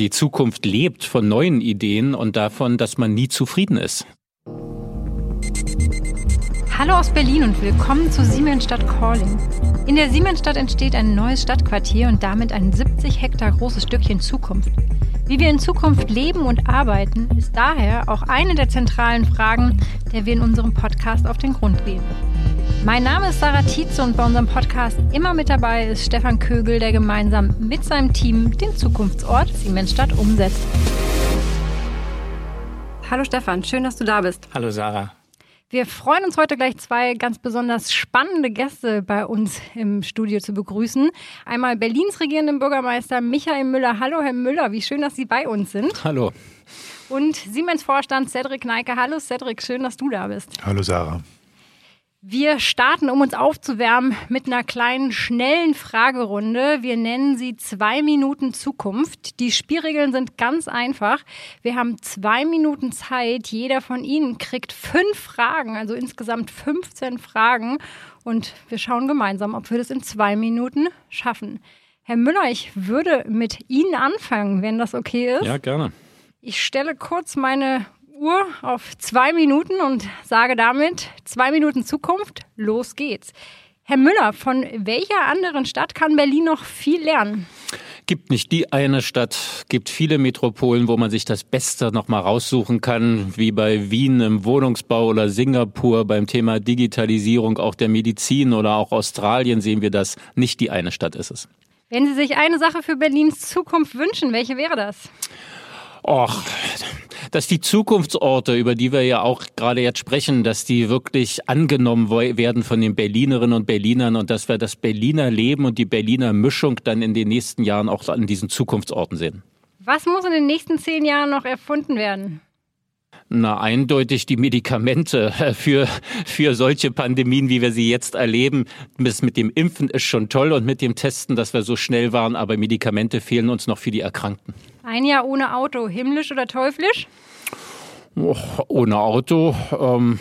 Die Zukunft lebt von neuen Ideen und davon, dass man nie zufrieden ist. Hallo aus Berlin und willkommen zu Siemensstadt Calling. In der Siemensstadt entsteht ein neues Stadtquartier und damit ein 70 Hektar großes Stückchen Zukunft. Wie wir in Zukunft leben und arbeiten, ist daher auch eine der zentralen Fragen, der wir in unserem Podcast auf den Grund gehen. Mein Name ist Sarah Tietze und bei unserem Podcast immer mit dabei ist Stefan Kögel, der gemeinsam mit seinem Team den Zukunftsort Siemensstadt umsetzt. Hallo Stefan, schön, dass du da bist. Hallo Sarah. Wir freuen uns heute gleich zwei ganz besonders spannende Gäste bei uns im Studio zu begrüßen. Einmal Berlins regierenden Bürgermeister Michael Müller. Hallo Herr Müller, wie schön, dass Sie bei uns sind. Hallo. Und Siemens-Vorstand Cedric Neike. Hallo Cedric, schön, dass du da bist. Hallo Sarah. Wir starten, um uns aufzuwärmen, mit einer kleinen, schnellen Fragerunde. Wir nennen sie zwei Minuten Zukunft. Die Spielregeln sind ganz einfach. Wir haben zwei Minuten Zeit. Jeder von Ihnen kriegt fünf Fragen, also insgesamt 15 Fragen. Und wir schauen gemeinsam, ob wir das in zwei Minuten schaffen. Herr Müller, ich würde mit Ihnen anfangen, wenn das okay ist. Ja, gerne. Ich stelle kurz meine Uhr auf zwei Minuten und sage damit zwei Minuten Zukunft, los geht's. Herr Müller, von welcher anderen Stadt kann Berlin noch viel lernen? Gibt nicht die eine Stadt, gibt viele Metropolen, wo man sich das Beste noch mal raussuchen kann, wie bei Wien im Wohnungsbau oder Singapur beim Thema Digitalisierung, auch der Medizin oder auch Australien sehen wir das. Nicht die eine Stadt ist es. Wenn Sie sich eine Sache für Berlins Zukunft wünschen, welche wäre das? Och, dass die Zukunftsorte, über die wir ja auch gerade jetzt sprechen, dass die wirklich angenommen werden von den Berlinerinnen und Berlinern und dass wir das Berliner Leben und die Berliner Mischung dann in den nächsten Jahren auch an diesen Zukunftsorten sehen. Was muss in den nächsten zehn Jahren noch erfunden werden? Na, eindeutig die Medikamente für, für solche Pandemien, wie wir sie jetzt erleben. Das mit dem Impfen ist schon toll und mit dem Testen, dass wir so schnell waren, aber Medikamente fehlen uns noch für die Erkrankten. Ein Jahr ohne Auto, himmlisch oder teuflisch? Oh, ohne Auto. Ähm,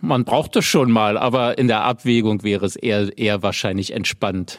man braucht es schon mal, aber in der Abwägung wäre es eher, eher wahrscheinlich entspannt.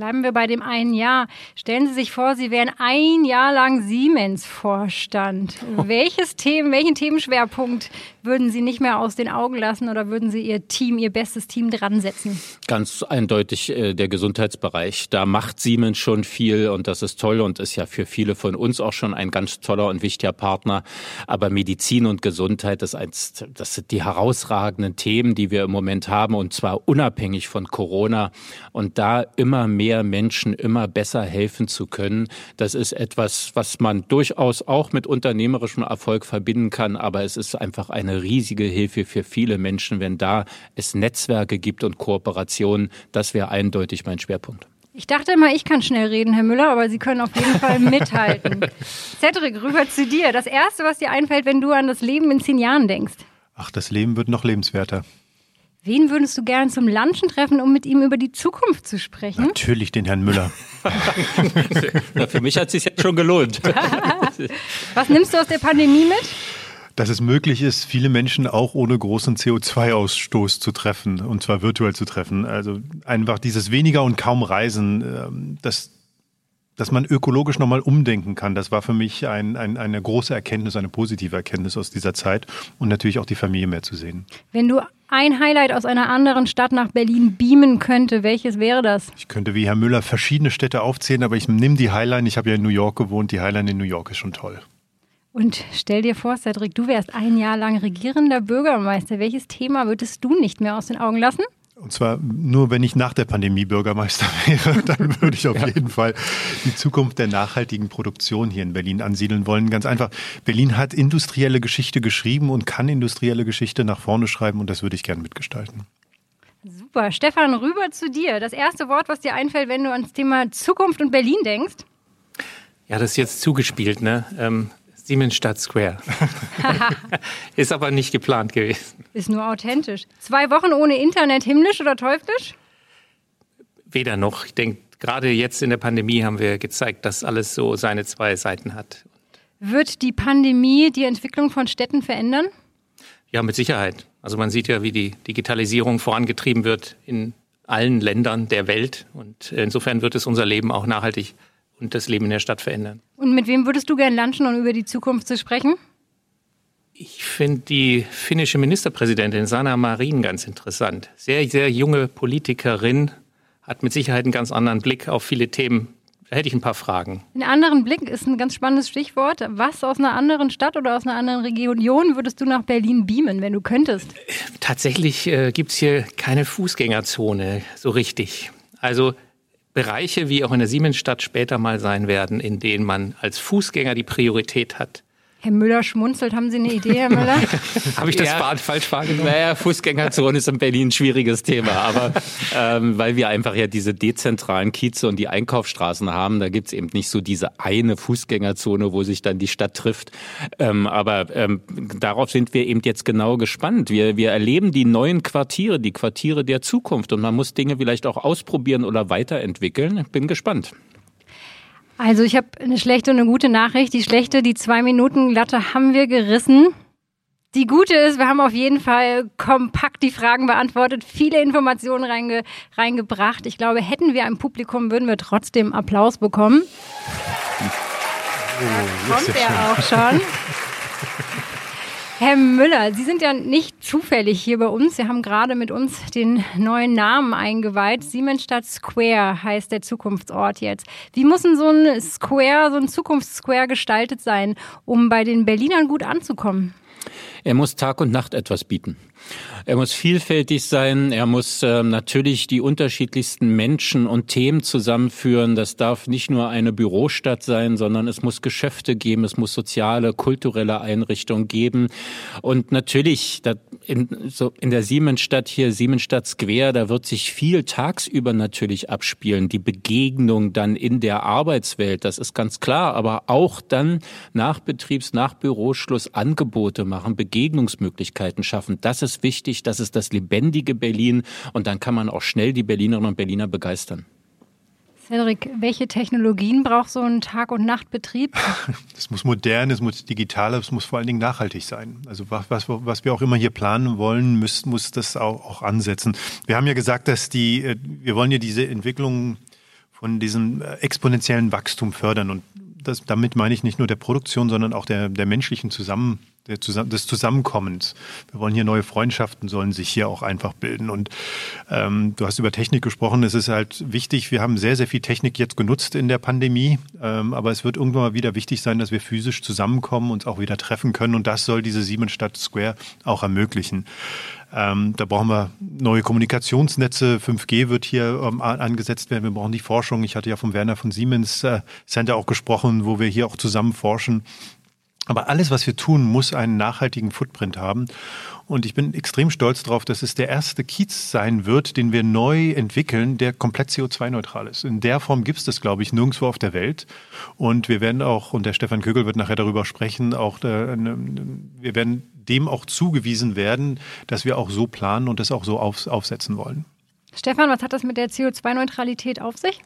Bleiben wir bei dem einen Jahr. Stellen Sie sich vor, Sie wären ein Jahr lang Siemens-Vorstand. Oh. Welches Themen, welchen Themenschwerpunkt würden Sie nicht mehr aus den Augen lassen oder würden Sie Ihr Team, Ihr bestes Team dran setzen? Ganz eindeutig äh, der Gesundheitsbereich. Da macht Siemens schon viel und das ist toll und ist ja für viele von uns auch schon ein ganz toller und wichtiger Partner. Aber Medizin und Gesundheit, das, eins, das sind die herausragenden Themen, die wir im Moment haben und zwar unabhängig von Corona. Und da immer mehr mehr Menschen immer besser helfen zu können. Das ist etwas, was man durchaus auch mit unternehmerischem Erfolg verbinden kann, aber es ist einfach eine riesige Hilfe für viele Menschen, wenn da es Netzwerke gibt und Kooperationen. Das wäre eindeutig mein Schwerpunkt. Ich dachte immer, ich kann schnell reden, Herr Müller, aber Sie können auf jeden Fall mithalten. Cedric, rüber zu dir. Das Erste, was dir einfällt, wenn du an das Leben in zehn Jahren denkst. Ach, das Leben wird noch lebenswerter. Wen würdest du gern zum Lunchen treffen, um mit ihm über die Zukunft zu sprechen? Natürlich den Herrn Müller. Na, für mich hat es sich jetzt schon gelohnt. Was nimmst du aus der Pandemie mit? Dass es möglich ist, viele Menschen auch ohne großen CO2-Ausstoß zu treffen, und zwar virtuell zu treffen. Also einfach dieses weniger und kaum Reisen, ähm, das dass man ökologisch nochmal umdenken kann. Das war für mich ein, ein, eine große Erkenntnis, eine positive Erkenntnis aus dieser Zeit und natürlich auch die Familie mehr zu sehen. Wenn du ein Highlight aus einer anderen Stadt nach Berlin beamen könnte, welches wäre das? Ich könnte wie Herr Müller verschiedene Städte aufzählen, aber ich nehme die Highline. Ich habe ja in New York gewohnt. Die Highline in New York ist schon toll. Und stell dir vor, Cedric, du wärst ein Jahr lang regierender Bürgermeister. Welches Thema würdest du nicht mehr aus den Augen lassen? Und zwar nur, wenn ich nach der Pandemie Bürgermeister wäre, dann würde ich auf ja. jeden Fall die Zukunft der nachhaltigen Produktion hier in Berlin ansiedeln wollen. Ganz einfach, Berlin hat industrielle Geschichte geschrieben und kann industrielle Geschichte nach vorne schreiben und das würde ich gerne mitgestalten. Super. Stefan, rüber zu dir. Das erste Wort, was dir einfällt, wenn du ans Thema Zukunft und Berlin denkst? Ja, das ist jetzt zugespielt, ne? Ähm, Siemensstadt Square. ist aber nicht geplant gewesen. Ist nur authentisch. Zwei Wochen ohne Internet, himmlisch oder teuflisch? Weder noch. Ich denke, gerade jetzt in der Pandemie haben wir gezeigt, dass alles so seine zwei Seiten hat. Wird die Pandemie die Entwicklung von Städten verändern? Ja, mit Sicherheit. Also man sieht ja, wie die Digitalisierung vorangetrieben wird in allen Ländern der Welt. Und insofern wird es unser Leben auch nachhaltig und das Leben in der Stadt verändern. Und mit wem würdest du gern lunchen, um über die Zukunft zu sprechen? Ich finde die finnische Ministerpräsidentin Sanna Marin ganz interessant. Sehr, sehr junge Politikerin, hat mit Sicherheit einen ganz anderen Blick auf viele Themen. Da hätte ich ein paar Fragen. Einen anderen Blick ist ein ganz spannendes Stichwort. Was aus einer anderen Stadt oder aus einer anderen Region würdest du nach Berlin beamen, wenn du könntest? Tatsächlich äh, gibt es hier keine Fußgängerzone so richtig. Also Bereiche, wie auch in der Siemensstadt später mal sein werden, in denen man als Fußgänger die Priorität hat. Herr Müller schmunzelt. Haben Sie eine Idee, Herr Müller? Habe ich das ja, falsch wahrgenommen? Naja, Fußgängerzone ist in Berlin ein schwieriges Thema. Aber ähm, weil wir einfach ja diese dezentralen Kieze und die Einkaufsstraßen haben, da gibt's eben nicht so diese eine Fußgängerzone, wo sich dann die Stadt trifft. Ähm, aber ähm, darauf sind wir eben jetzt genau gespannt. Wir, wir erleben die neuen Quartiere, die Quartiere der Zukunft. Und man muss Dinge vielleicht auch ausprobieren oder weiterentwickeln. Bin gespannt. Also ich habe eine schlechte und eine gute Nachricht. Die schlechte, die zwei Minuten Latte haben wir gerissen. Die gute ist, wir haben auf jeden Fall kompakt die Fragen beantwortet, viele Informationen reinge reingebracht. Ich glaube, hätten wir ein Publikum, würden wir trotzdem Applaus bekommen. Oh, da kommt er auch schon. Herr Müller, Sie sind ja nicht zufällig hier bei uns. Sie haben gerade mit uns den neuen Namen eingeweiht. Siemensstadt Square heißt der Zukunftsort jetzt. Wie muss denn so ein Square, so ein Zukunftssquare gestaltet sein, um bei den Berlinern gut anzukommen? Er muss Tag und Nacht etwas bieten. Er muss vielfältig sein. Er muss äh, natürlich die unterschiedlichsten Menschen und Themen zusammenführen. Das darf nicht nur eine Bürostadt sein, sondern es muss Geschäfte geben. Es muss soziale, kulturelle Einrichtungen geben. Und natürlich, in, so in der Siemensstadt hier, Siemensstadt Square, da wird sich viel tagsüber natürlich abspielen. Die Begegnung dann in der Arbeitswelt, das ist ganz klar. Aber auch dann nach Betriebs-, nach Büroschluss Angebote machen, Begegnungsmöglichkeiten schaffen. Das ist wichtig, das ist das lebendige Berlin und dann kann man auch schnell die Berlinerinnen und Berliner begeistern. Cedric, welche Technologien braucht so ein Tag- und Nachtbetrieb? Es muss modern, es muss digital, es muss vor allen Dingen nachhaltig sein. Also was, was, was wir auch immer hier planen wollen, muss, muss das auch, auch ansetzen. Wir haben ja gesagt, dass die, äh, wir wollen ja diese Entwicklung von diesem äh, exponentiellen Wachstum fördern und das, damit meine ich nicht nur der Produktion, sondern auch der, der menschlichen Zusammen, der, des Zusammenkommens. Wir wollen hier neue Freundschaften, sollen sich hier auch einfach bilden. Und ähm, du hast über Technik gesprochen. Es ist halt wichtig, wir haben sehr, sehr viel Technik jetzt genutzt in der Pandemie. Ähm, aber es wird irgendwann mal wieder wichtig sein, dass wir physisch zusammenkommen, uns auch wieder treffen können. Und das soll diese Siemensstadt Square auch ermöglichen. Ähm, da brauchen wir neue Kommunikationsnetze. 5G wird hier ähm, angesetzt werden. Wir brauchen die Forschung. Ich hatte ja vom Werner von Siemens äh, Center auch gesprochen, wo wir hier auch zusammen forschen. Aber alles, was wir tun, muss einen nachhaltigen Footprint haben. Und ich bin extrem stolz darauf, dass es der erste Kiez sein wird, den wir neu entwickeln, der komplett CO2-neutral ist. In der Form gibt es das, glaube ich, nirgendwo auf der Welt. Und wir werden auch, und der Stefan Kögel wird nachher darüber sprechen, auch der, ne, wir werden dem auch zugewiesen werden, dass wir auch so planen und das auch so auf, aufsetzen wollen. Stefan, was hat das mit der CO2-Neutralität auf sich?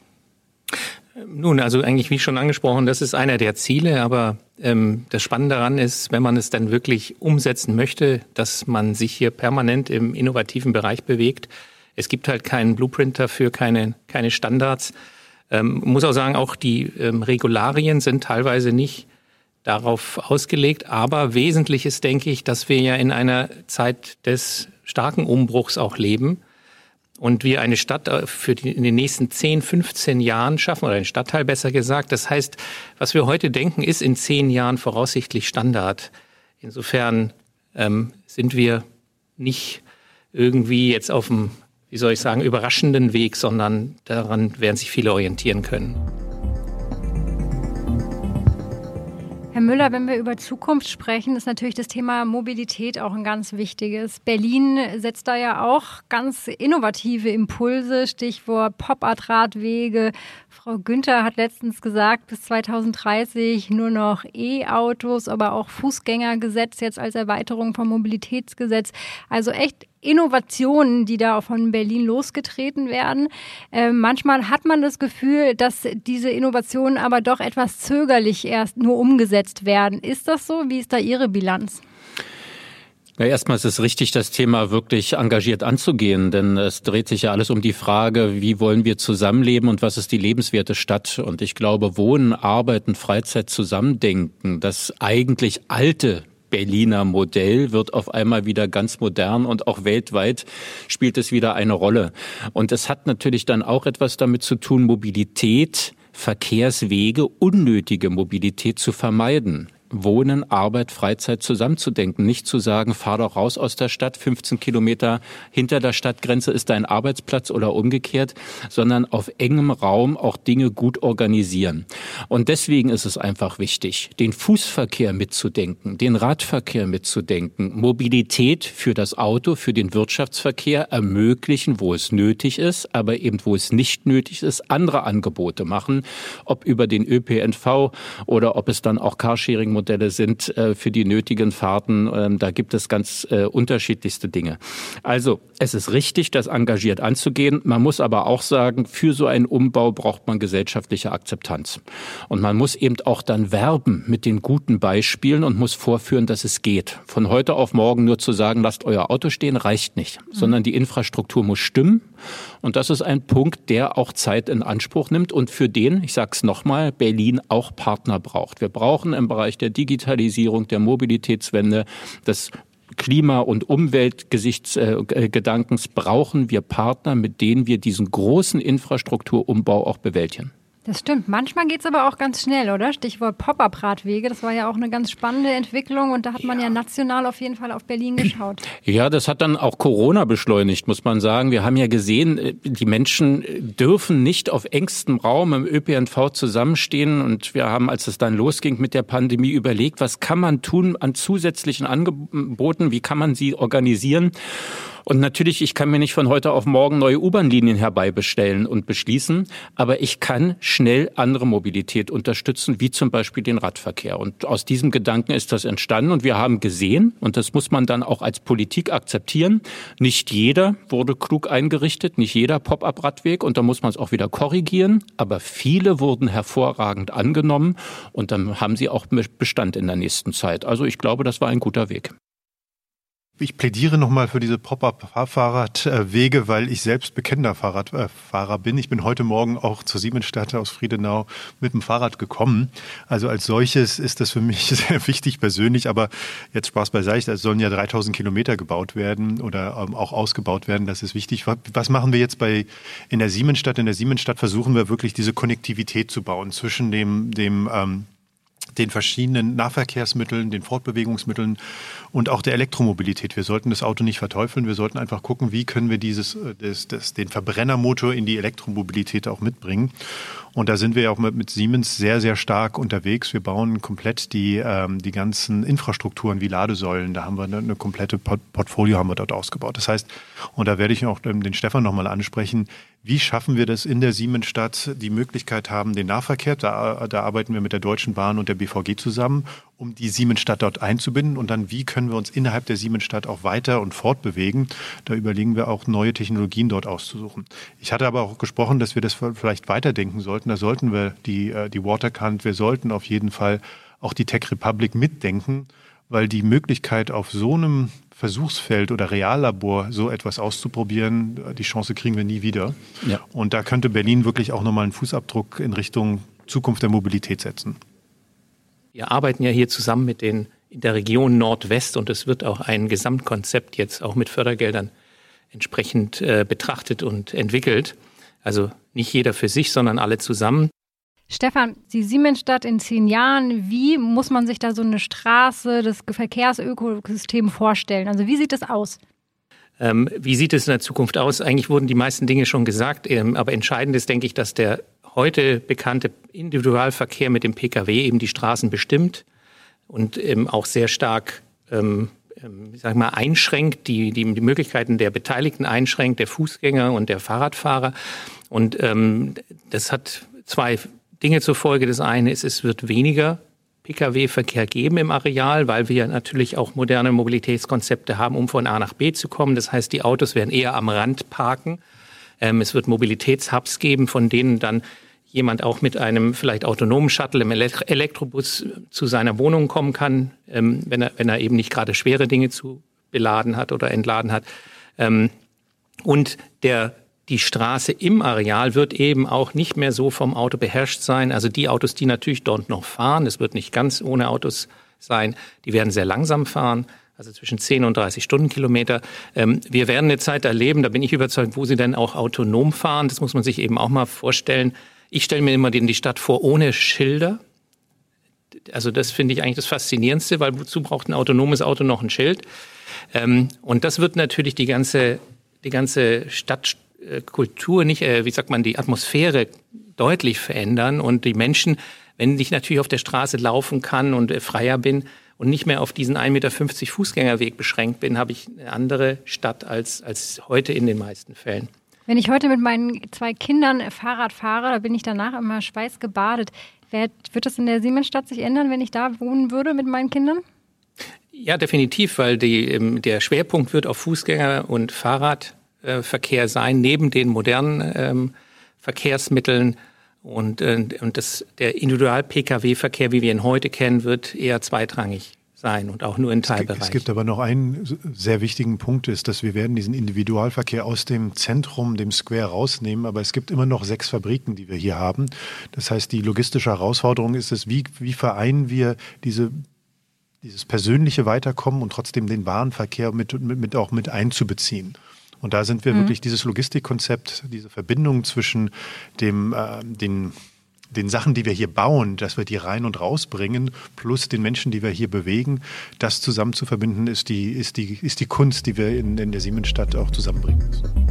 Nun, also eigentlich wie schon angesprochen, das ist einer der Ziele, aber ähm, das Spannende daran ist, wenn man es dann wirklich umsetzen möchte, dass man sich hier permanent im innovativen Bereich bewegt. Es gibt halt keinen Blueprint dafür, keine, keine Standards. Ähm, muss auch sagen, auch die ähm, Regularien sind teilweise nicht darauf ausgelegt, aber wesentlich ist, denke ich, dass wir ja in einer Zeit des starken Umbruchs auch leben und wir eine Stadt äh, für die, in den nächsten 10, 15 Jahren schaffen, oder einen Stadtteil besser gesagt. Das heißt, was wir heute denken, ist in zehn Jahren voraussichtlich Standard. Insofern ähm, sind wir nicht irgendwie jetzt auf dem, wie soll ich sagen, überraschenden Weg, sondern daran werden sich viele orientieren können. Herr Müller, wenn wir über Zukunft sprechen, ist natürlich das Thema Mobilität auch ein ganz wichtiges. Berlin setzt da ja auch ganz innovative Impulse, Stichwort Pop-Art-Radwege. Frau Günther hat letztens gesagt, bis 2030 nur noch E-Autos, aber auch Fußgängergesetz jetzt als Erweiterung vom Mobilitätsgesetz. Also echt Innovationen, die da von Berlin losgetreten werden. Äh, manchmal hat man das Gefühl, dass diese Innovationen aber doch etwas zögerlich erst nur umgesetzt werden. Ist das so? Wie ist da Ihre Bilanz? Ja, erstmal ist es richtig, das Thema wirklich engagiert anzugehen, denn es dreht sich ja alles um die Frage, wie wollen wir zusammenleben und was ist die lebenswerte Stadt? Und ich glaube, Wohnen, Arbeiten, Freizeit zusammendenken, das eigentlich alte Berliner Modell wird auf einmal wieder ganz modern und auch weltweit spielt es wieder eine Rolle. Und es hat natürlich dann auch etwas damit zu tun, Mobilität Verkehrswege, unnötige Mobilität zu vermeiden. Wohnen, Arbeit, Freizeit zusammenzudenken. Nicht zu sagen, fahr doch raus aus der Stadt, 15 Kilometer hinter der Stadtgrenze ist dein Arbeitsplatz oder umgekehrt, sondern auf engem Raum auch Dinge gut organisieren. Und deswegen ist es einfach wichtig, den Fußverkehr mitzudenken, den Radverkehr mitzudenken, Mobilität für das Auto, für den Wirtschaftsverkehr ermöglichen, wo es nötig ist, aber eben wo es nicht nötig ist, andere Angebote machen, ob über den ÖPNV oder ob es dann auch Carsharing Modelle sind äh, für die nötigen Fahrten. Ähm, da gibt es ganz äh, unterschiedlichste Dinge. Also es ist richtig, das engagiert anzugehen. Man muss aber auch sagen, für so einen Umbau braucht man gesellschaftliche Akzeptanz. Und man muss eben auch dann werben mit den guten Beispielen und muss vorführen, dass es geht. Von heute auf morgen nur zu sagen, lasst euer Auto stehen, reicht nicht, mhm. sondern die Infrastruktur muss stimmen. Und das ist ein Punkt, der auch Zeit in Anspruch nimmt und für den, ich sage es nochmal, Berlin auch Partner braucht. Wir brauchen im Bereich der Digitalisierung, der Mobilitätswende, des Klima- und Umweltgesichtsgedankens brauchen wir Partner, mit denen wir diesen großen Infrastrukturumbau auch bewältigen. Das stimmt. Manchmal geht es aber auch ganz schnell, oder? Stichwort Pop-up-Radwege. Das war ja auch eine ganz spannende Entwicklung und da hat man ja. ja national auf jeden Fall auf Berlin geschaut. Ja, das hat dann auch Corona beschleunigt, muss man sagen. Wir haben ja gesehen, äh, die Menschen dürfen nicht auf engstem Raum im ÖPNV zusammenstehen und wir haben, als es dann losging mit der Pandemie, überlegt, was kann man tun an zusätzlichen Angeboten, wie kann man sie organisieren? Und natürlich, ich kann mir nicht von heute auf morgen neue U-Bahn-Linien herbeibestellen und beschließen, aber ich kann schnell andere Mobilität unterstützen, wie zum Beispiel den Radverkehr. Und aus diesem Gedanken ist das entstanden und wir haben gesehen, und das muss man dann auch als Politik akzeptieren, nicht jeder wurde klug eingerichtet, nicht jeder Pop-up-Radweg und da muss man es auch wieder korrigieren, aber viele wurden hervorragend angenommen und dann haben sie auch Bestand in der nächsten Zeit. Also ich glaube, das war ein guter Weg. Ich plädiere nochmal für diese Pop-up-Fahrradwege, weil ich selbst bekennender Fahrradfahrer bin. Ich bin heute Morgen auch zur Siemensstadt aus Friedenau mit dem Fahrrad gekommen. Also als solches ist das für mich sehr wichtig persönlich. Aber jetzt Spaß beiseite, es sollen ja 3000 Kilometer gebaut werden oder ähm, auch ausgebaut werden. Das ist wichtig. Was machen wir jetzt bei in der Siemensstadt? In der Siemensstadt versuchen wir wirklich diese Konnektivität zu bauen zwischen dem, dem ähm, den verschiedenen Nahverkehrsmitteln, den Fortbewegungsmitteln und auch der Elektromobilität. Wir sollten das Auto nicht verteufeln. Wir sollten einfach gucken, wie können wir dieses, äh, das, das, den Verbrennermotor in die Elektromobilität auch mitbringen. Und da sind wir ja auch mit, mit Siemens sehr, sehr stark unterwegs. Wir bauen komplett die, ähm, die ganzen Infrastrukturen wie Ladesäulen. Da haben wir eine, eine komplette Portfolio haben wir dort ausgebaut. Das heißt, und da werde ich auch den Stefan nochmal ansprechen, wie schaffen wir das in der Siemensstadt, die Möglichkeit haben, den Nahverkehr, da, da arbeiten wir mit der Deutschen Bahn und der BVG zusammen, um die Siemensstadt dort einzubinden und dann, wie können wir uns innerhalb der Siemensstadt auch weiter und fortbewegen. Da überlegen wir auch neue Technologien dort auszusuchen. Ich hatte aber auch gesprochen, dass wir das vielleicht weiterdenken sollten. Da sollten wir die, äh, die Waterkant, wir sollten auf jeden Fall auch die Tech Republic mitdenken, weil die Möglichkeit auf so einem Versuchsfeld oder Reallabor so etwas auszuprobieren, die Chance kriegen wir nie wieder. Ja. Und da könnte Berlin wirklich auch nochmal einen Fußabdruck in Richtung Zukunft der Mobilität setzen. Wir arbeiten ja hier zusammen mit den in der Region Nordwest und es wird auch ein Gesamtkonzept jetzt auch mit Fördergeldern entsprechend äh, betrachtet und entwickelt. Also nicht jeder für sich, sondern alle zusammen. Stefan, die Siemensstadt in zehn Jahren, wie muss man sich da so eine Straße, das Verkehrsökosystem vorstellen? Also wie sieht das aus? Ähm, wie sieht es in der Zukunft aus? Eigentlich wurden die meisten Dinge schon gesagt, ähm, aber entscheidend ist, denke ich, dass der heute bekannte Individualverkehr mit dem Pkw eben die Straßen bestimmt und ähm, auch sehr stark ähm, ähm, ich sag mal, einschränkt, die, die, die Möglichkeiten der Beteiligten einschränkt, der Fußgänger und der Fahrradfahrer. Und ähm, das hat zwei Dinge zur Folge. Das eine ist, es wird weniger Pkw-Verkehr geben im Areal, weil wir natürlich auch moderne Mobilitätskonzepte haben, um von A nach B zu kommen. Das heißt, die Autos werden eher am Rand parken. Ähm, es wird Mobilitätshubs geben, von denen dann jemand auch mit einem vielleicht autonomen Shuttle im Elektrobus zu seiner Wohnung kommen kann, ähm, wenn, er, wenn er eben nicht gerade schwere Dinge zu beladen hat oder entladen hat. Ähm, und der die Straße im Areal wird eben auch nicht mehr so vom Auto beherrscht sein. Also die Autos, die natürlich dort noch fahren, es wird nicht ganz ohne Autos sein, die werden sehr langsam fahren also zwischen 10 und 30 Stundenkilometer. Ähm, wir werden eine Zeit erleben, da bin ich überzeugt, wo sie dann auch autonom fahren. Das muss man sich eben auch mal vorstellen. Ich stelle mir immer die Stadt vor ohne Schilder. Also das finde ich eigentlich das Faszinierendste, weil wozu braucht ein autonomes Auto noch ein Schild? Ähm, und das wird natürlich die ganze, die ganze Stadtkultur nicht, äh, wie sagt man, die Atmosphäre deutlich verändern und die Menschen, wenn ich natürlich auf der Straße laufen kann und äh, freier bin, und nicht mehr auf diesen 1,50 Meter Fußgängerweg beschränkt bin, habe ich eine andere Stadt als, als heute in den meisten Fällen. Wenn ich heute mit meinen zwei Kindern Fahrrad fahre, da bin ich danach immer schweißgebadet. Wird, wird das in der Siemensstadt sich ändern, wenn ich da wohnen würde mit meinen Kindern? Ja, definitiv, weil die, ähm, der Schwerpunkt wird auf Fußgänger- und Fahrradverkehr sein, neben den modernen ähm, Verkehrsmitteln und, äh, und das, der Individual-Pkw-Verkehr, wie wir ihn heute kennen, wird eher zweitrangig sein und auch nur in Teilbereichen. Es gibt aber noch einen sehr wichtigen Punkt, ist, dass wir werden diesen Individualverkehr aus dem Zentrum, dem Square rausnehmen, aber es gibt immer noch sechs Fabriken, die wir hier haben. Das heißt, die logistische Herausforderung ist es, wie, wie vereinen wir diese dieses persönliche Weiterkommen und trotzdem den Warenverkehr mit, mit, mit auch mit einzubeziehen. Und da sind wir mhm. wirklich dieses Logistikkonzept, diese Verbindung zwischen dem, äh, den, den Sachen, die wir hier bauen, dass wir die rein und rausbringen, plus den Menschen, die wir hier bewegen, das zusammen zu verbinden, ist die, ist die, ist die Kunst, die wir in, in der Siemensstadt auch zusammenbringen müssen.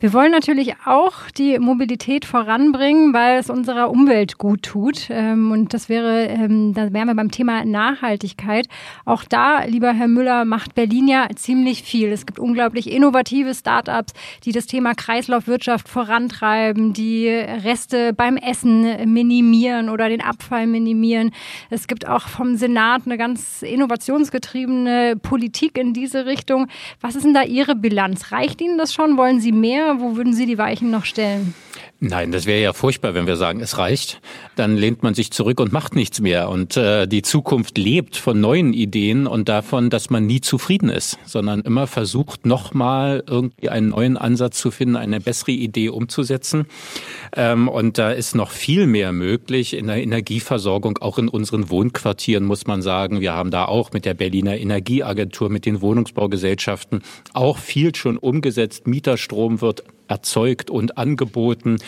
Wir wollen natürlich auch die Mobilität voranbringen, weil es unserer Umwelt gut tut. Ähm, und das wäre, ähm, da wären wir beim Thema Nachhaltigkeit. Auch da, lieber Herr Müller, macht Berlin ja ziemlich viel. Es gibt unglaublich innovative Startups, die das Thema Kreislaufwirtschaft vorantreiben, die Reste beim Essen minimieren oder den Abfall minimieren. Es gibt auch vom Senat eine ganz innovationsgetriebene Politik in diese Richtung. Was ist denn da Ihre Bilanz? Reicht Ihnen das schon? Wollen Sie mehr? Wo würden Sie die Weichen noch stellen? Nein, das wäre ja furchtbar, wenn wir sagen, es reicht. Dann lehnt man sich zurück und macht nichts mehr. Und äh, die Zukunft lebt von neuen Ideen und davon, dass man nie zufrieden ist, sondern immer versucht, nochmal irgendwie einen neuen Ansatz zu finden, eine bessere Idee umzusetzen. Ähm, und da ist noch viel mehr möglich in der Energieversorgung, auch in unseren Wohnquartieren, muss man sagen. Wir haben da auch mit der Berliner Energieagentur, mit den Wohnungsbaugesellschaften auch viel schon umgesetzt. Mieterstrom wird erzeugt und angeboten.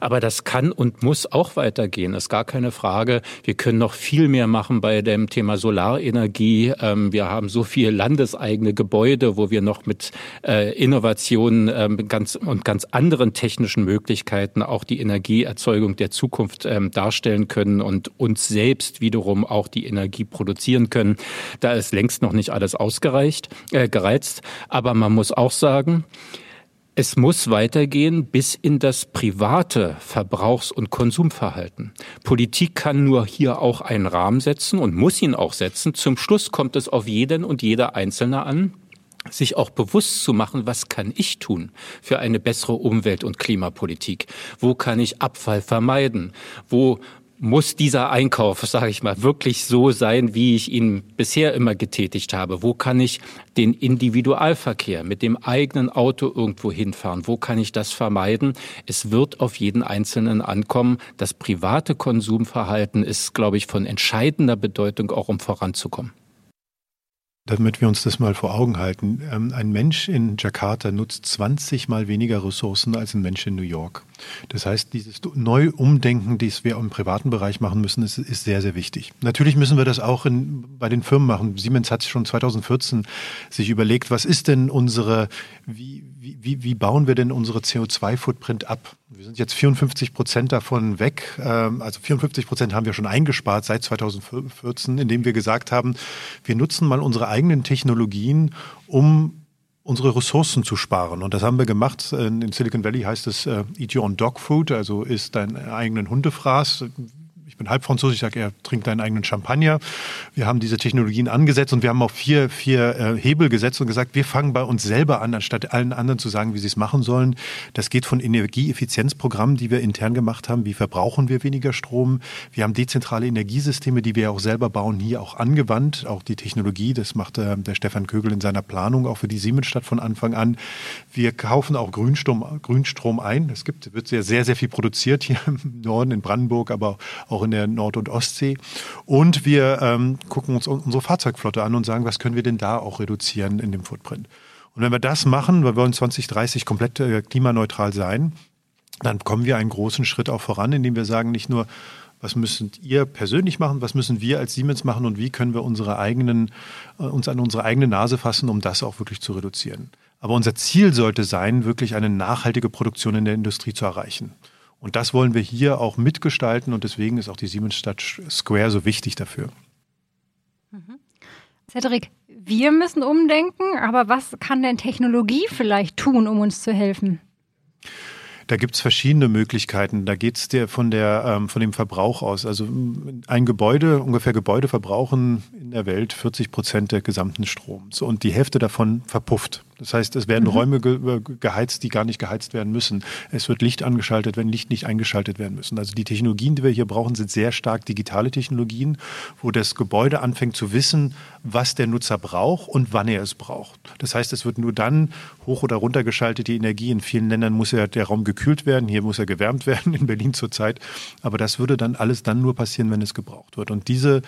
Aber das kann und muss auch weitergehen, ist gar keine Frage. Wir können noch viel mehr machen bei dem Thema Solarenergie. Ähm, wir haben so viele landeseigene Gebäude, wo wir noch mit äh, Innovationen ähm, und ganz anderen technischen Möglichkeiten auch die Energieerzeugung der Zukunft ähm, darstellen können und uns selbst wiederum auch die Energie produzieren können. Da ist längst noch nicht alles ausgereicht, äh, gereizt. Aber man muss auch sagen, es muss weitergehen bis in das private Verbrauchs- und Konsumverhalten. Politik kann nur hier auch einen Rahmen setzen und muss ihn auch setzen. Zum Schluss kommt es auf jeden und jeder Einzelne an, sich auch bewusst zu machen, was kann ich tun für eine bessere Umwelt- und Klimapolitik? Wo kann ich Abfall vermeiden? Wo muss dieser Einkauf, sage ich mal, wirklich so sein, wie ich ihn bisher immer getätigt habe? Wo kann ich den Individualverkehr mit dem eigenen Auto irgendwo hinfahren? Wo kann ich das vermeiden? Es wird auf jeden Einzelnen ankommen. Das private Konsumverhalten ist, glaube ich, von entscheidender Bedeutung, auch um voranzukommen. Damit wir uns das mal vor Augen halten, ähm, ein Mensch in Jakarta nutzt 20 mal weniger Ressourcen als ein Mensch in New York. Das heißt, dieses Neuumdenken, das wir im privaten Bereich machen müssen, ist, ist sehr, sehr wichtig. Natürlich müssen wir das auch in, bei den Firmen machen. Siemens hat schon 2014 sich überlegt, was ist denn unsere, wie, wie, wie bauen wir denn unsere CO2-Footprint ab? Wir sind jetzt 54 Prozent davon weg. Ähm, also 54 Prozent haben wir schon eingespart seit 2014, indem wir gesagt haben, wir nutzen mal unsere eigenen Technologien, um unsere Ressourcen zu sparen. Und das haben wir gemacht. In Silicon Valley heißt es äh, Eat Your Own Dog Food, also isst deinen eigenen Hundefraß bin halb französisch, ich sage, er trinkt deinen eigenen Champagner. Wir haben diese Technologien angesetzt und wir haben auch vier, vier äh, Hebel gesetzt und gesagt, wir fangen bei uns selber an, anstatt allen anderen zu sagen, wie sie es machen sollen. Das geht von Energieeffizienzprogrammen, die wir intern gemacht haben. Wie verbrauchen wir weniger Strom? Wir haben dezentrale Energiesysteme, die wir auch selber bauen, hier auch angewandt. Auch die Technologie, das macht äh, der Stefan Kögel in seiner Planung auch für die Siemensstadt von Anfang an. Wir kaufen auch Grünstrom, Grünstrom ein. Es gibt, wird sehr, sehr, sehr viel produziert hier im Norden, in Brandenburg, aber auch in der Nord- und Ostsee. Und wir ähm, gucken uns unsere Fahrzeugflotte an und sagen, was können wir denn da auch reduzieren in dem Footprint. Und wenn wir das machen, wir wollen 2030 komplett äh, klimaneutral sein, dann kommen wir einen großen Schritt auch voran, indem wir sagen, nicht nur, was müsst ihr persönlich machen, was müssen wir als Siemens machen und wie können wir unsere eigenen, äh, uns an unsere eigene Nase fassen, um das auch wirklich zu reduzieren. Aber unser Ziel sollte sein, wirklich eine nachhaltige Produktion in der Industrie zu erreichen. Und das wollen wir hier auch mitgestalten und deswegen ist auch die Siemensstadt Square so wichtig dafür. Mhm. Cedric, wir müssen umdenken, aber was kann denn Technologie vielleicht tun, um uns zu helfen? Da gibt's verschiedene Möglichkeiten. Da geht's dir von, der, ähm, von dem Verbrauch aus. Also ein Gebäude, ungefähr Gebäude verbrauchen in der Welt 40 Prozent der gesamten Stroms und die Hälfte davon verpufft. Das heißt, es werden mhm. Räume ge äh, geheizt, die gar nicht geheizt werden müssen. Es wird Licht angeschaltet, wenn Licht nicht eingeschaltet werden müssen. Also die Technologien, die wir hier brauchen, sind sehr stark digitale Technologien, wo das Gebäude anfängt zu wissen, was der Nutzer braucht und wann er es braucht. Das heißt, es wird nur dann hoch oder runter geschaltet, die Energie. In vielen Ländern muss ja der Raum gekühlt werden, hier muss er gewärmt werden, in Berlin zurzeit. Aber das würde dann alles dann nur passieren, wenn es gebraucht wird. Und diese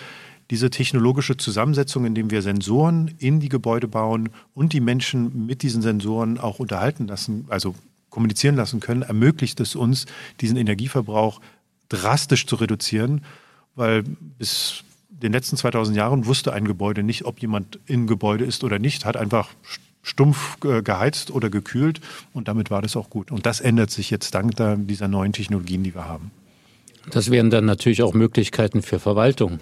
diese technologische Zusammensetzung, indem wir Sensoren in die Gebäude bauen und die Menschen mit diesen Sensoren auch unterhalten lassen, also kommunizieren lassen können, ermöglicht es uns, diesen Energieverbrauch drastisch zu reduzieren, weil bis den letzten 2000 Jahren wusste ein Gebäude nicht, ob jemand im Gebäude ist oder nicht, hat einfach stumpf geheizt oder gekühlt und damit war das auch gut. Und das ändert sich jetzt dank dieser neuen Technologien, die wir haben. Das wären dann natürlich auch Möglichkeiten für Verwaltung.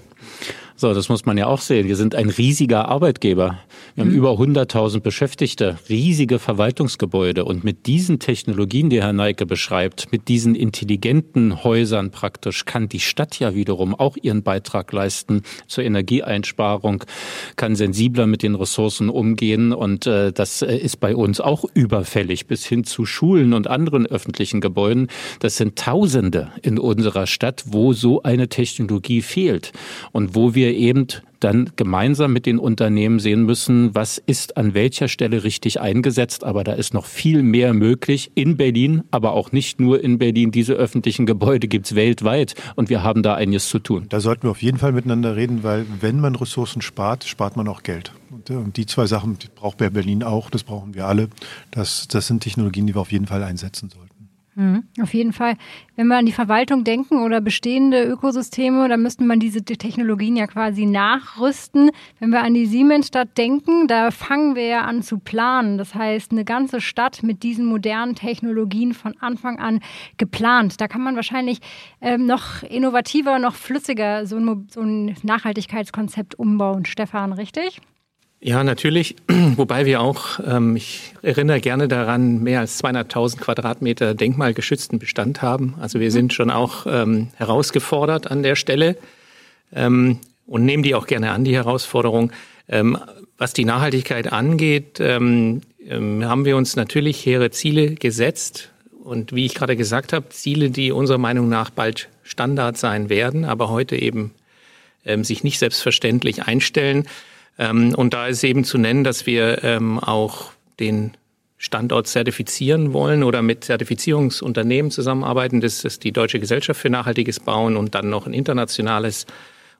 So, das muss man ja auch sehen. Wir sind ein riesiger Arbeitgeber. Wir haben mhm. über 100.000 Beschäftigte, riesige Verwaltungsgebäude. Und mit diesen Technologien, die Herr Neike beschreibt, mit diesen intelligenten Häusern praktisch, kann die Stadt ja wiederum auch ihren Beitrag leisten zur Energieeinsparung, kann sensibler mit den Ressourcen umgehen. Und äh, das äh, ist bei uns auch überfällig, bis hin zu Schulen und anderen öffentlichen Gebäuden. Das sind Tausende in unserer Stadt, wo so eine Technologie fehlt und wo wir eben dann gemeinsam mit den Unternehmen sehen müssen, was ist an welcher Stelle richtig eingesetzt. Aber da ist noch viel mehr möglich in Berlin, aber auch nicht nur in Berlin. Diese öffentlichen Gebäude gibt es weltweit und wir haben da einiges zu tun. Da sollten wir auf jeden Fall miteinander reden, weil wenn man Ressourcen spart, spart man auch Geld. Und, und die zwei Sachen die braucht Berlin auch, das brauchen wir alle. Das, das sind Technologien, die wir auf jeden Fall einsetzen sollten. Mhm, auf jeden Fall. Wenn wir an die Verwaltung denken oder bestehende Ökosysteme, dann müsste man diese Technologien ja quasi nachrüsten. Wenn wir an die Siemensstadt denken, da fangen wir ja an zu planen. Das heißt, eine ganze Stadt mit diesen modernen Technologien von Anfang an geplant. Da kann man wahrscheinlich ähm, noch innovativer, noch flüssiger so ein, so ein Nachhaltigkeitskonzept umbauen. Stefan, richtig? Ja, natürlich. Wobei wir auch, ähm, ich erinnere gerne daran, mehr als 200.000 Quadratmeter denkmalgeschützten Bestand haben. Also wir mhm. sind schon auch ähm, herausgefordert an der Stelle ähm, und nehmen die auch gerne an, die Herausforderung. Ähm, was die Nachhaltigkeit angeht, ähm, ähm, haben wir uns natürlich hehre Ziele gesetzt. Und wie ich gerade gesagt habe, Ziele, die unserer Meinung nach bald Standard sein werden, aber heute eben sich nicht selbstverständlich einstellen. Ähm, und da ist eben zu nennen, dass wir ähm, auch den Standort zertifizieren wollen oder mit Zertifizierungsunternehmen zusammenarbeiten. Das ist die Deutsche Gesellschaft für nachhaltiges Bauen und dann noch ein internationales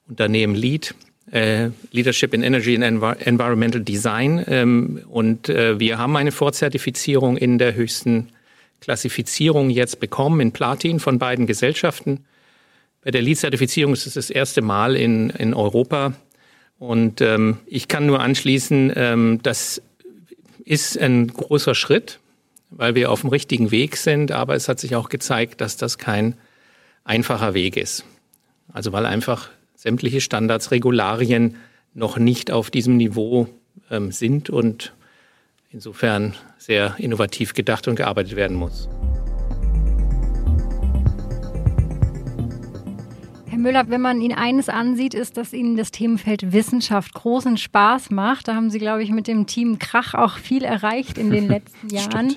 Unternehmen LEED, äh, Leadership in Energy and Environmental Design. Ähm, und äh, wir haben eine Vorzertifizierung in der höchsten Klassifizierung jetzt bekommen, in Platin von beiden Gesellschaften. Bei der LEED-Zertifizierung ist es das erste Mal in, in Europa, und ähm, ich kann nur anschließen, ähm, das ist ein großer Schritt, weil wir auf dem richtigen Weg sind, aber es hat sich auch gezeigt, dass das kein einfacher Weg ist. Also weil einfach sämtliche Standards, Regularien noch nicht auf diesem Niveau ähm, sind und insofern sehr innovativ gedacht und gearbeitet werden muss. Müller, wenn man Ihnen eines ansieht, ist, dass Ihnen das Themenfeld Wissenschaft großen Spaß macht. Da haben Sie, glaube ich, mit dem Team Krach auch viel erreicht in den letzten Jahren.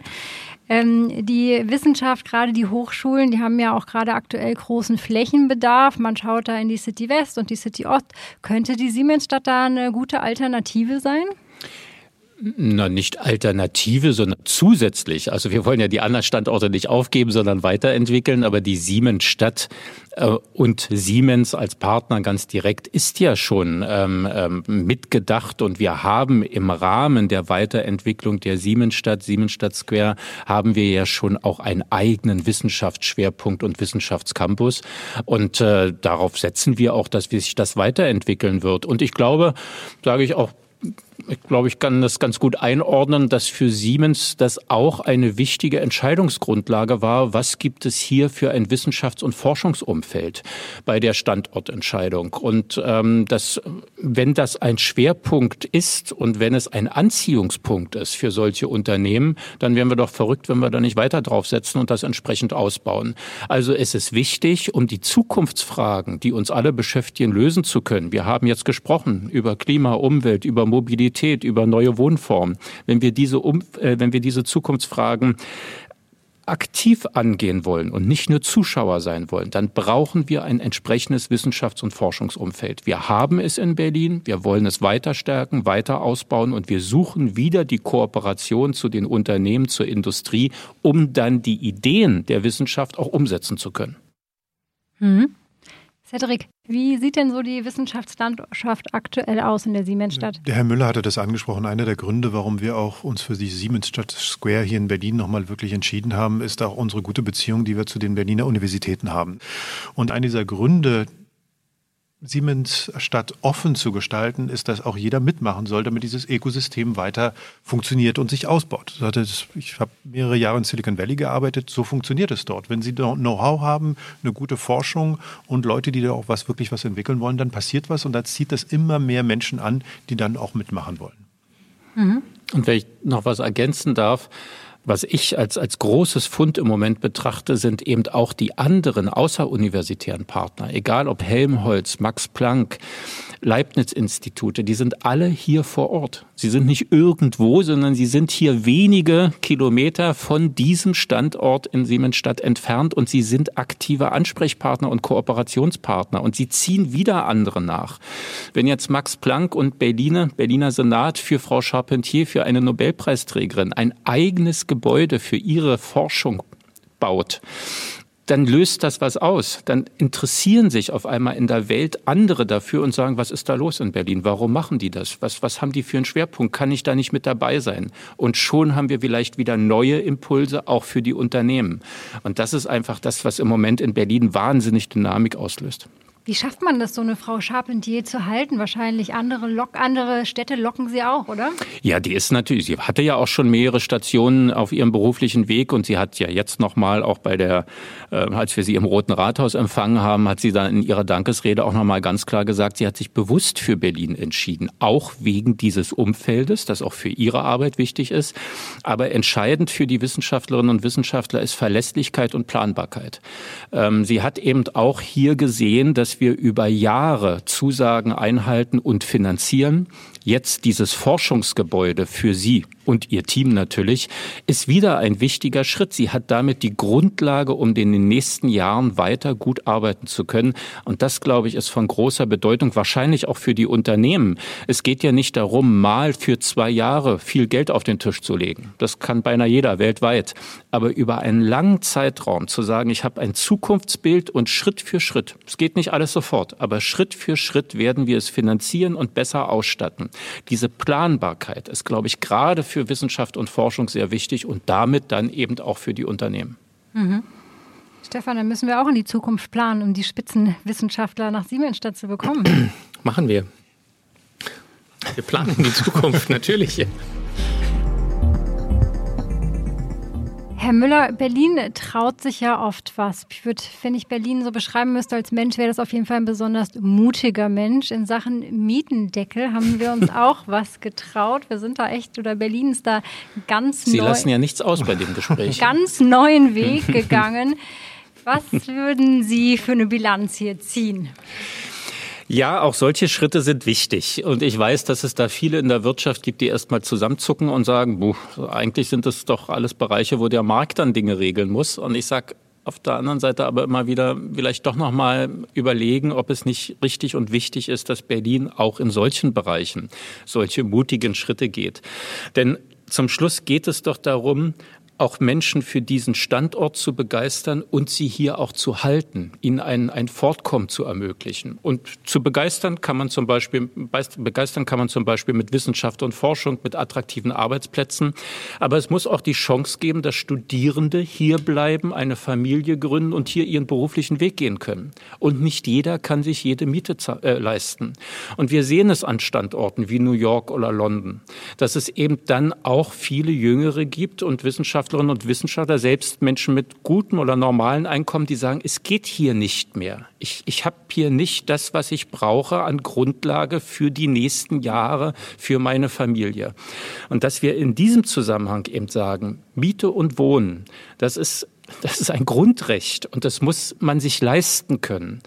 Ähm, die Wissenschaft, gerade die Hochschulen, die haben ja auch gerade aktuell großen Flächenbedarf. Man schaut da in die City West und die City Ost. Könnte die Siemensstadt da eine gute Alternative sein? Na, nicht Alternative, sondern zusätzlich. Also wir wollen ja die anderen Standorte nicht aufgeben, sondern weiterentwickeln. Aber die Siemensstadt äh, und Siemens als Partner ganz direkt ist ja schon ähm, ähm, mitgedacht. Und wir haben im Rahmen der Weiterentwicklung der Siemensstadt, Siemensstadt Square, haben wir ja schon auch einen eigenen Wissenschaftsschwerpunkt und Wissenschaftscampus. Und äh, darauf setzen wir auch, dass sich das weiterentwickeln wird. Und ich glaube, sage ich auch ich glaube, ich kann das ganz gut einordnen, dass für Siemens das auch eine wichtige Entscheidungsgrundlage war. Was gibt es hier für ein Wissenschafts- und Forschungsumfeld bei der Standortentscheidung? Und ähm, das, wenn das ein Schwerpunkt ist und wenn es ein Anziehungspunkt ist für solche Unternehmen, dann wären wir doch verrückt, wenn wir da nicht weiter draufsetzen und das entsprechend ausbauen. Also es ist wichtig, um die Zukunftsfragen, die uns alle beschäftigen, lösen zu können. Wir haben jetzt gesprochen über Klima, Umwelt, über Mobilität. Mobilität, über neue Wohnformen, wenn wir diese, um, äh, wenn wir diese Zukunftsfragen aktiv angehen wollen und nicht nur Zuschauer sein wollen, dann brauchen wir ein entsprechendes Wissenschafts- und Forschungsumfeld. Wir haben es in Berlin, wir wollen es weiter stärken, weiter ausbauen und wir suchen wieder die Kooperation zu den Unternehmen, zur Industrie, um dann die Ideen der Wissenschaft auch umsetzen zu können. Mhm. Cedric, wie sieht denn so die Wissenschaftslandschaft aktuell aus in der Siemensstadt? Der Herr Müller hatte das angesprochen. Einer der Gründe, warum wir auch uns für die Siemensstadt Square hier in Berlin nochmal wirklich entschieden haben, ist auch unsere gute Beziehung, die wir zu den Berliner Universitäten haben. Und einer dieser Gründe, Siemens statt offen zu gestalten, ist, dass auch jeder mitmachen soll, damit dieses Ökosystem weiter funktioniert und sich ausbaut. Ich habe mehrere Jahre in Silicon Valley gearbeitet, so funktioniert es dort. Wenn Sie Know-how haben, eine gute Forschung und Leute, die da auch was wirklich was entwickeln wollen, dann passiert was und da zieht das immer mehr Menschen an, die dann auch mitmachen wollen. Mhm. Und wenn ich noch was ergänzen darf, was ich als, als großes Fund im Moment betrachte, sind eben auch die anderen außeruniversitären Partner, egal ob Helmholtz, Max Planck, Leibniz-Institute, die sind alle hier vor Ort. Sie sind nicht irgendwo, sondern sie sind hier wenige Kilometer von diesem Standort in Siemensstadt entfernt und sie sind aktive Ansprechpartner und Kooperationspartner und sie ziehen wieder andere nach. Wenn jetzt Max Planck und Berliner, Berliner Senat für Frau Charpentier, für eine Nobelpreisträgerin, ein eigenes Gebäude für ihre Forschung baut, dann löst das was aus. Dann interessieren sich auf einmal in der Welt andere dafür und sagen, was ist da los in Berlin? Warum machen die das? Was, was haben die für einen Schwerpunkt? Kann ich da nicht mit dabei sein? Und schon haben wir vielleicht wieder neue Impulse, auch für die Unternehmen. Und das ist einfach das, was im Moment in Berlin wahnsinnig Dynamik auslöst. Wie schafft man das, so eine Frau Charpentier zu halten? Wahrscheinlich andere, Lok andere Städte locken sie auch, oder? Ja, die ist natürlich, sie hatte ja auch schon mehrere Stationen auf ihrem beruflichen Weg und sie hat ja jetzt nochmal auch bei der, äh, als wir sie im Roten Rathaus empfangen haben, hat sie dann in ihrer Dankesrede auch nochmal ganz klar gesagt, sie hat sich bewusst für Berlin entschieden, auch wegen dieses Umfeldes, das auch für ihre Arbeit wichtig ist. Aber entscheidend für die Wissenschaftlerinnen und Wissenschaftler ist Verlässlichkeit und Planbarkeit. Ähm, sie hat eben auch hier gesehen, dass wir über Jahre Zusagen einhalten und finanzieren. Jetzt dieses Forschungsgebäude für Sie und Ihr Team natürlich, ist wieder ein wichtiger Schritt. Sie hat damit die Grundlage, um in den nächsten Jahren weiter gut arbeiten zu können. Und das, glaube ich, ist von großer Bedeutung, wahrscheinlich auch für die Unternehmen. Es geht ja nicht darum, mal für zwei Jahre viel Geld auf den Tisch zu legen. Das kann beinahe jeder weltweit. Aber über einen langen Zeitraum zu sagen, ich habe ein Zukunftsbild und Schritt für Schritt, es geht nicht alles sofort, aber Schritt für Schritt werden wir es finanzieren und besser ausstatten. Diese Planbarkeit ist, glaube ich, gerade Wissenschaft und Forschung sehr wichtig und damit dann eben auch für die Unternehmen. Mhm. Stefan, dann müssen wir auch in die Zukunft planen, um die Spitzenwissenschaftler nach Siemensstadt zu bekommen. Machen wir. Wir planen die Zukunft, natürlich. Herr Müller, Berlin traut sich ja oft was. Ich würde, wenn ich Berlin so beschreiben müsste als Mensch, wäre das auf jeden Fall ein besonders mutiger Mensch. In Sachen Mietendeckel haben wir uns auch was getraut. Wir sind da echt, oder Berlin ist da ganz Sie neu, lassen ja nichts aus bei dem Gespräch. Ganz neuen Weg gegangen. Was würden Sie für eine Bilanz hier ziehen? Ja, auch solche Schritte sind wichtig. Und ich weiß, dass es da viele in der Wirtschaft gibt, die erstmal zusammenzucken und sagen, buh, eigentlich sind das doch alles Bereiche, wo der Markt dann Dinge regeln muss. Und ich sage, auf der anderen Seite aber immer wieder vielleicht doch nochmal überlegen, ob es nicht richtig und wichtig ist, dass Berlin auch in solchen Bereichen solche mutigen Schritte geht. Denn zum Schluss geht es doch darum, auch Menschen für diesen Standort zu begeistern und sie hier auch zu halten, ihnen ein, ein Fortkommen zu ermöglichen. Und zu begeistern kann man zum Beispiel, begeistern kann man zum Beispiel mit Wissenschaft und Forschung, mit attraktiven Arbeitsplätzen. Aber es muss auch die Chance geben, dass Studierende hier bleiben, eine Familie gründen und hier ihren beruflichen Weg gehen können. Und nicht jeder kann sich jede Miete äh, leisten. Und wir sehen es an Standorten wie New York oder London, dass es eben dann auch viele Jüngere gibt und Wissenschaftler Wissenschaftlerinnen und Wissenschaftler, selbst Menschen mit gutem oder normalen Einkommen, die sagen, es geht hier nicht mehr. Ich, ich habe hier nicht das, was ich brauche an Grundlage für die nächsten Jahre, für meine Familie. Und dass wir in diesem Zusammenhang eben sagen, Miete und Wohnen, das ist das ist ein Grundrecht und das muss man sich leisten können.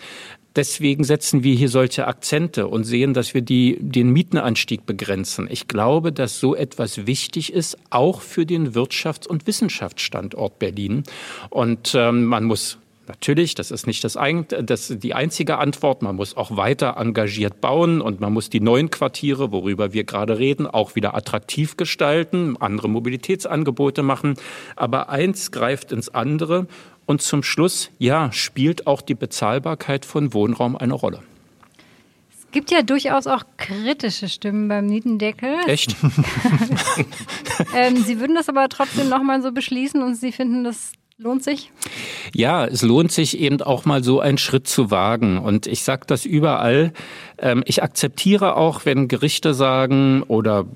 Deswegen setzen wir hier solche Akzente und sehen, dass wir die, den Mietenanstieg begrenzen. Ich glaube, dass so etwas wichtig ist, auch für den Wirtschafts- und Wissenschaftsstandort Berlin. Und ähm, man muss Natürlich, das ist nicht das, das die einzige Antwort. Man muss auch weiter engagiert bauen und man muss die neuen Quartiere, worüber wir gerade reden, auch wieder attraktiv gestalten, andere Mobilitätsangebote machen. Aber eins greift ins andere und zum Schluss, ja, spielt auch die Bezahlbarkeit von Wohnraum eine Rolle. Es gibt ja durchaus auch kritische Stimmen beim Mietendeckel. Echt? ähm, Sie würden das aber trotzdem nochmal so beschließen und Sie finden das Lohnt sich? Ja, es lohnt sich eben auch mal so einen Schritt zu wagen. Und ich sage das überall. Ähm, ich akzeptiere auch, wenn Gerichte sagen oder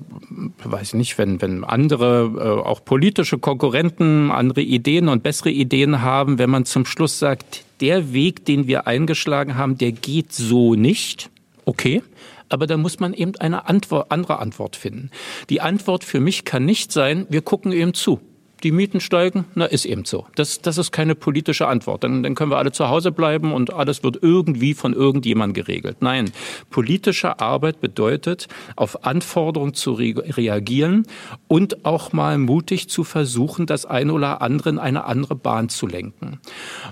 weiß ich nicht, wenn, wenn andere, äh, auch politische Konkurrenten andere Ideen und bessere Ideen haben, wenn man zum Schluss sagt, der Weg, den wir eingeschlagen haben, der geht so nicht. Okay. Aber da muss man eben eine Antwort, andere Antwort finden. Die Antwort für mich kann nicht sein, wir gucken eben zu die Mieten steigen, na ist eben so. Das, das ist keine politische Antwort. Dann, dann können wir alle zu Hause bleiben und alles wird irgendwie von irgendjemand geregelt. Nein, politische Arbeit bedeutet, auf Anforderungen zu re reagieren und auch mal mutig zu versuchen, das eine oder andere in eine andere Bahn zu lenken.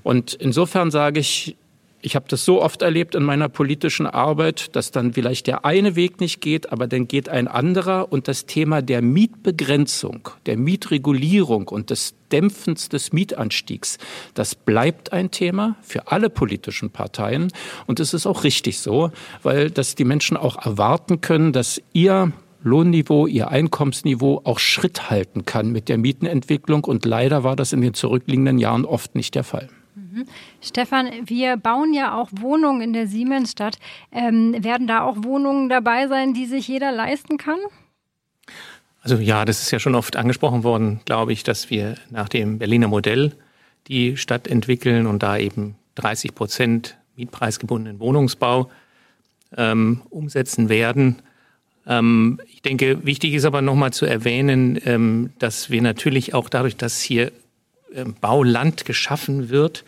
Und insofern sage ich, ich habe das so oft erlebt in meiner politischen Arbeit, dass dann vielleicht der eine Weg nicht geht, aber dann geht ein anderer. Und das Thema der Mietbegrenzung, der Mietregulierung und des Dämpfens des Mietanstiegs, das bleibt ein Thema für alle politischen Parteien. Und es ist auch richtig so, weil das die Menschen auch erwarten können, dass ihr Lohnniveau, ihr Einkommensniveau auch Schritt halten kann mit der Mietenentwicklung. Und leider war das in den zurückliegenden Jahren oft nicht der Fall. Mhm. Stefan, wir bauen ja auch Wohnungen in der Siemensstadt. Ähm, werden da auch Wohnungen dabei sein, die sich jeder leisten kann? Also ja, das ist ja schon oft angesprochen worden, glaube ich, dass wir nach dem Berliner Modell die Stadt entwickeln und da eben 30 Prozent mietpreisgebundenen Wohnungsbau ähm, umsetzen werden. Ähm, ich denke, wichtig ist aber nochmal zu erwähnen, ähm, dass wir natürlich auch dadurch, dass hier ähm, Bauland geschaffen wird,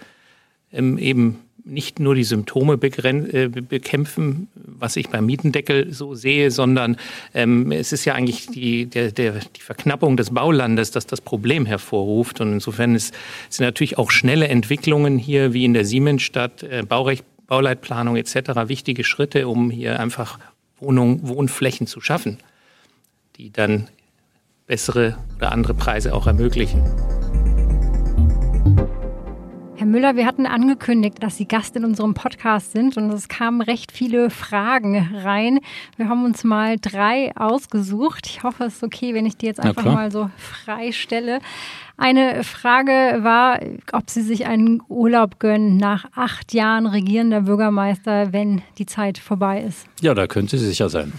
ähm, eben nicht nur die Symptome äh, bekämpfen, was ich beim Mietendeckel so sehe, sondern ähm, es ist ja eigentlich die, der, der, die Verknappung des Baulandes, das das Problem hervorruft. Und insofern ist, sind natürlich auch schnelle Entwicklungen hier, wie in der Siemensstadt, äh, Baurecht, Bauleitplanung etc., wichtige Schritte, um hier einfach Wohnung, Wohnflächen zu schaffen, die dann bessere oder andere Preise auch ermöglichen. Herr Müller, wir hatten angekündigt, dass Sie Gast in unserem Podcast sind und es kamen recht viele Fragen rein. Wir haben uns mal drei ausgesucht. Ich hoffe, es ist okay, wenn ich die jetzt einfach mal so frei stelle. Eine Frage war, ob Sie sich einen Urlaub gönnen nach acht Jahren regierender Bürgermeister, wenn die Zeit vorbei ist. Ja, da könnte Sie sicher sein.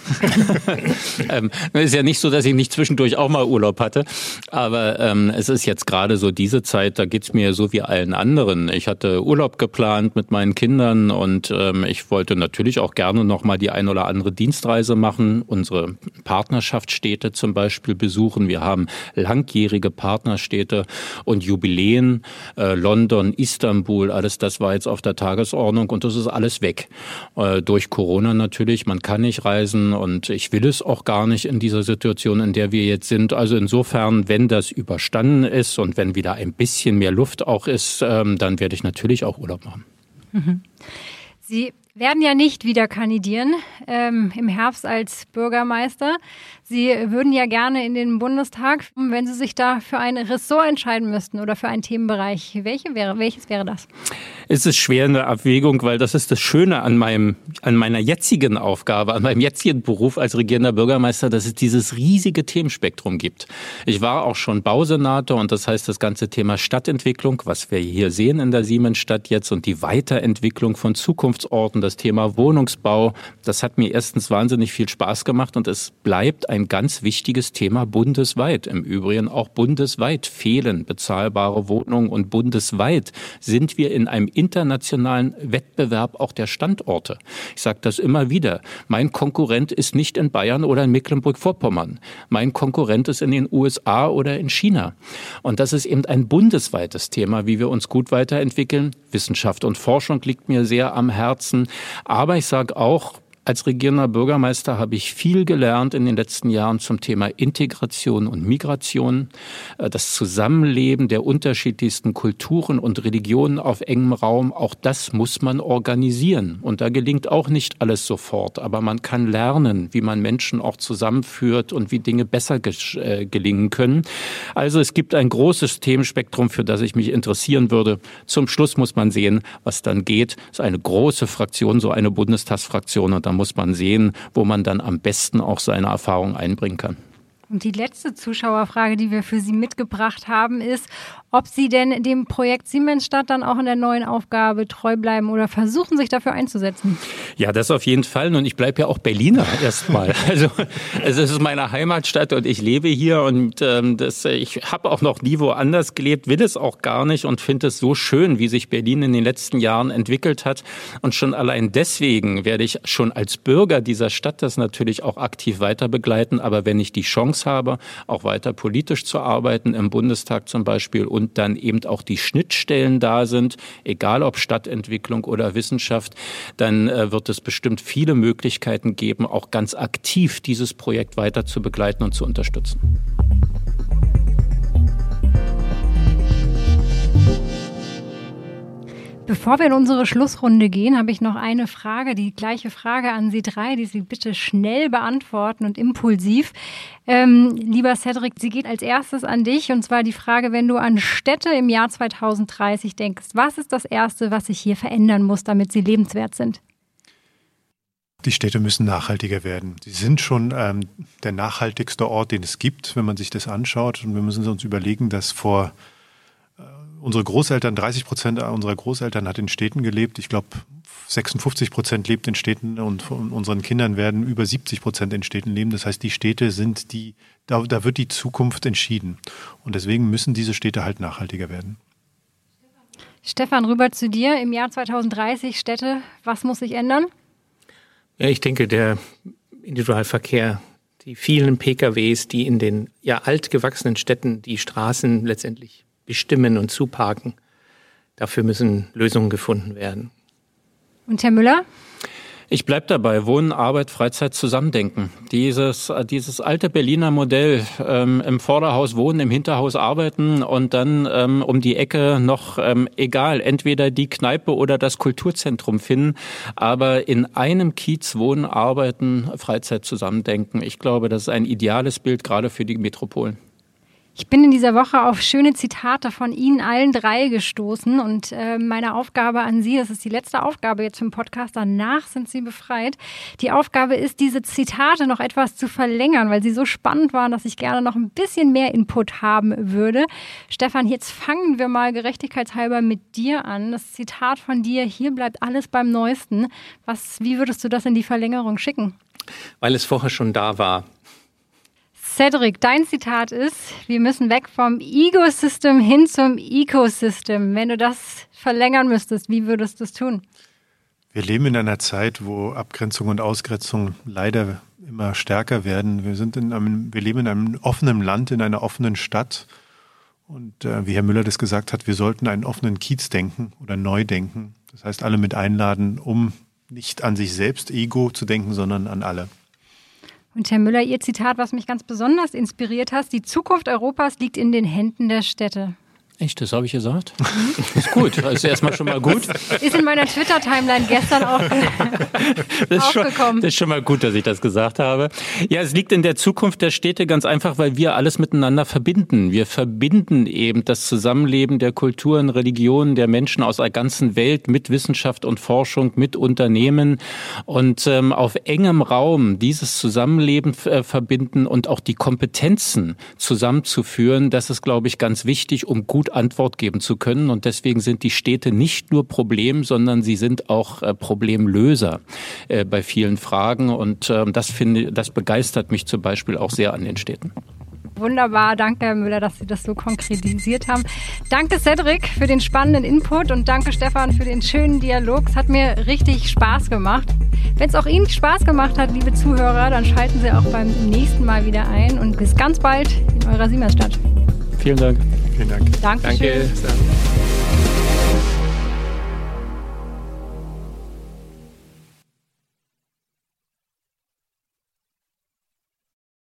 ähm, ist ja nicht so, dass ich nicht zwischendurch auch mal Urlaub hatte, aber ähm, es ist jetzt gerade so diese Zeit, da geht's mir so wie allen anderen. Ich hatte Urlaub geplant mit meinen Kindern und ähm, ich wollte natürlich auch gerne noch mal die ein oder andere Dienstreise machen, unsere Partnerschaftsstädte zum Beispiel besuchen. Wir haben langjährige Partnerstädte Auftritte und Jubiläen. Äh, London, Istanbul, alles das war jetzt auf der Tagesordnung und das ist alles weg. Äh, durch Corona natürlich, man kann nicht reisen und ich will es auch gar nicht in dieser Situation, in der wir jetzt sind. Also insofern, wenn das überstanden ist und wenn wieder ein bisschen mehr Luft auch ist, ähm, dann werde ich natürlich auch Urlaub machen. Mhm. Sie werden ja nicht wieder kandidieren ähm, im Herbst als Bürgermeister. Sie würden ja gerne in den Bundestag, wenn Sie sich da für ein Ressort entscheiden müssten oder für einen Themenbereich. Welche wäre, welches wäre das? Es ist schwer eine Abwägung, weil das ist das Schöne an meinem, an meiner jetzigen Aufgabe, an meinem jetzigen Beruf als regierender Bürgermeister, dass es dieses riesige Themenspektrum gibt. Ich war auch schon Bausenator und das heißt das ganze Thema Stadtentwicklung, was wir hier sehen in der Siemensstadt jetzt und die Weiterentwicklung von Zukunftsorten, das Thema Wohnungsbau, das hat mir erstens wahnsinnig viel Spaß gemacht und es bleibt ein ganz wichtiges Thema bundesweit. Im Übrigen auch bundesweit fehlen bezahlbare Wohnungen und bundesweit sind wir in einem internationalen Wettbewerb auch der Standorte. Ich sage das immer wieder. Mein Konkurrent ist nicht in Bayern oder in Mecklenburg-Vorpommern. Mein Konkurrent ist in den USA oder in China. Und das ist eben ein bundesweites Thema, wie wir uns gut weiterentwickeln. Wissenschaft und Forschung liegt mir sehr am Herzen. Aber ich sage auch, als regierender Bürgermeister habe ich viel gelernt in den letzten Jahren zum Thema Integration und Migration, äh, das Zusammenleben der unterschiedlichsten Kulturen und Religionen auf engem Raum. Auch das muss man organisieren. Und da gelingt auch nicht alles sofort. Aber man kann lernen, wie man Menschen auch zusammenführt und wie Dinge besser äh, gelingen können. Also es gibt ein großes Themenspektrum, für das ich mich interessieren würde. Zum Schluss muss man sehen, was dann geht. Es ist eine große Fraktion, so eine Bundestagsfraktion. Und da muss man sehen, wo man dann am besten auch seine Erfahrung einbringen kann. Und die letzte Zuschauerfrage, die wir für Sie mitgebracht haben, ist, ob Sie denn dem Projekt Siemensstadt dann auch in der neuen Aufgabe treu bleiben oder versuchen, sich dafür einzusetzen. Ja, das auf jeden Fall. Und ich bleibe ja auch Berliner erstmal. Also es ist meine Heimatstadt und ich lebe hier und ähm, das, ich habe auch noch nie woanders gelebt, will es auch gar nicht und finde es so schön, wie sich Berlin in den letzten Jahren entwickelt hat. Und schon allein deswegen werde ich schon als Bürger dieser Stadt das natürlich auch aktiv weiter begleiten. Aber wenn ich die Chance habe, auch weiter politisch zu arbeiten, im Bundestag zum Beispiel und dann eben auch die Schnittstellen da sind, egal ob Stadtentwicklung oder Wissenschaft, dann äh, wird es bestimmt viele Möglichkeiten geben, auch ganz aktiv dieses Projekt weiter zu begleiten und zu unterstützen. Bevor wir in unsere Schlussrunde gehen, habe ich noch eine Frage, die gleiche Frage an Sie drei, die Sie bitte schnell beantworten und impulsiv. Ähm, lieber Cedric, sie geht als erstes an dich und zwar die Frage, wenn du an Städte im Jahr 2030 denkst, was ist das Erste, was sich hier verändern muss, damit sie lebenswert sind? Die Städte müssen nachhaltiger werden. Sie sind schon ähm, der nachhaltigste Ort, den es gibt, wenn man sich das anschaut. Und wir müssen uns überlegen, dass vor unsere Großeltern, 30 Prozent unserer Großeltern hat in Städten gelebt. Ich glaube, 56 Prozent lebt in Städten und von unseren Kindern werden über 70 Prozent in Städten leben. Das heißt, die Städte sind die, da, da wird die Zukunft entschieden. Und deswegen müssen diese Städte halt nachhaltiger werden. Stefan, rüber zu dir. Im Jahr 2030 Städte, was muss sich ändern? Ja, ich denke, der Individualverkehr, die vielen PKWs, die in den ja altgewachsenen Städten die Straßen letztendlich bestimmen und zuparken. Dafür müssen Lösungen gefunden werden. Und Herr Müller? Ich bleibe dabei, Wohnen, Arbeit, Freizeit zusammendenken. Dieses, dieses alte Berliner Modell, ähm, im Vorderhaus wohnen, im Hinterhaus arbeiten und dann ähm, um die Ecke noch, ähm, egal, entweder die Kneipe oder das Kulturzentrum finden, aber in einem Kiez wohnen, arbeiten, Freizeit zusammendenken. Ich glaube, das ist ein ideales Bild gerade für die Metropolen. Ich bin in dieser Woche auf schöne Zitate von Ihnen allen drei gestoßen und äh, meine Aufgabe an Sie, das ist die letzte Aufgabe jetzt im Podcast, danach sind Sie befreit. Die Aufgabe ist, diese Zitate noch etwas zu verlängern, weil sie so spannend waren, dass ich gerne noch ein bisschen mehr Input haben würde. Stefan, jetzt fangen wir mal gerechtigkeitshalber mit dir an. Das Zitat von dir, hier bleibt alles beim Neuesten. Was, wie würdest du das in die Verlängerung schicken? Weil es vorher schon da war. Cedric, dein Zitat ist, wir müssen weg vom Ego-System hin zum Ecosystem. Wenn du das verlängern müsstest, wie würdest du es tun? Wir leben in einer Zeit, wo Abgrenzung und Ausgrenzung leider immer stärker werden. Wir, sind in einem, wir leben in einem offenen Land, in einer offenen Stadt. Und äh, wie Herr Müller das gesagt hat, wir sollten einen offenen Kiez denken oder neu denken. Das heißt, alle mit einladen, um nicht an sich selbst Ego zu denken, sondern an alle. Und Herr Müller, Ihr Zitat, was mich ganz besonders inspiriert hat, die Zukunft Europas liegt in den Händen der Städte. Echt, das habe ich gesagt? ist gut, das ist erstmal schon mal gut. Ist in meiner Twitter-Timeline gestern auch das ist, schon, das ist schon mal gut, dass ich das gesagt habe. Ja, es liegt in der Zukunft der Städte ganz einfach, weil wir alles miteinander verbinden. Wir verbinden eben das Zusammenleben der Kulturen, Religionen, der Menschen aus der ganzen Welt mit Wissenschaft und Forschung, mit Unternehmen und ähm, auf engem Raum dieses Zusammenleben äh, verbinden und auch die Kompetenzen zusammenzuführen. Das ist, glaube ich, ganz wichtig, um gut Antwort geben zu können. Und deswegen sind die Städte nicht nur Problem, sondern sie sind auch äh, Problemlöser äh, bei vielen Fragen. Und ähm, das finde, das begeistert mich zum Beispiel auch sehr an den Städten. Wunderbar, danke Herr Müller, dass Sie das so konkretisiert haben. Danke Cedric für den spannenden Input und danke Stefan für den schönen Dialog. Es hat mir richtig Spaß gemacht. Wenn es auch Ihnen Spaß gemacht hat, liebe Zuhörer, dann schalten Sie auch beim nächsten Mal wieder ein und bis ganz bald in eurer Siemensstadt. Vielen Dank. Vielen Dank. Dankeschön. Danke.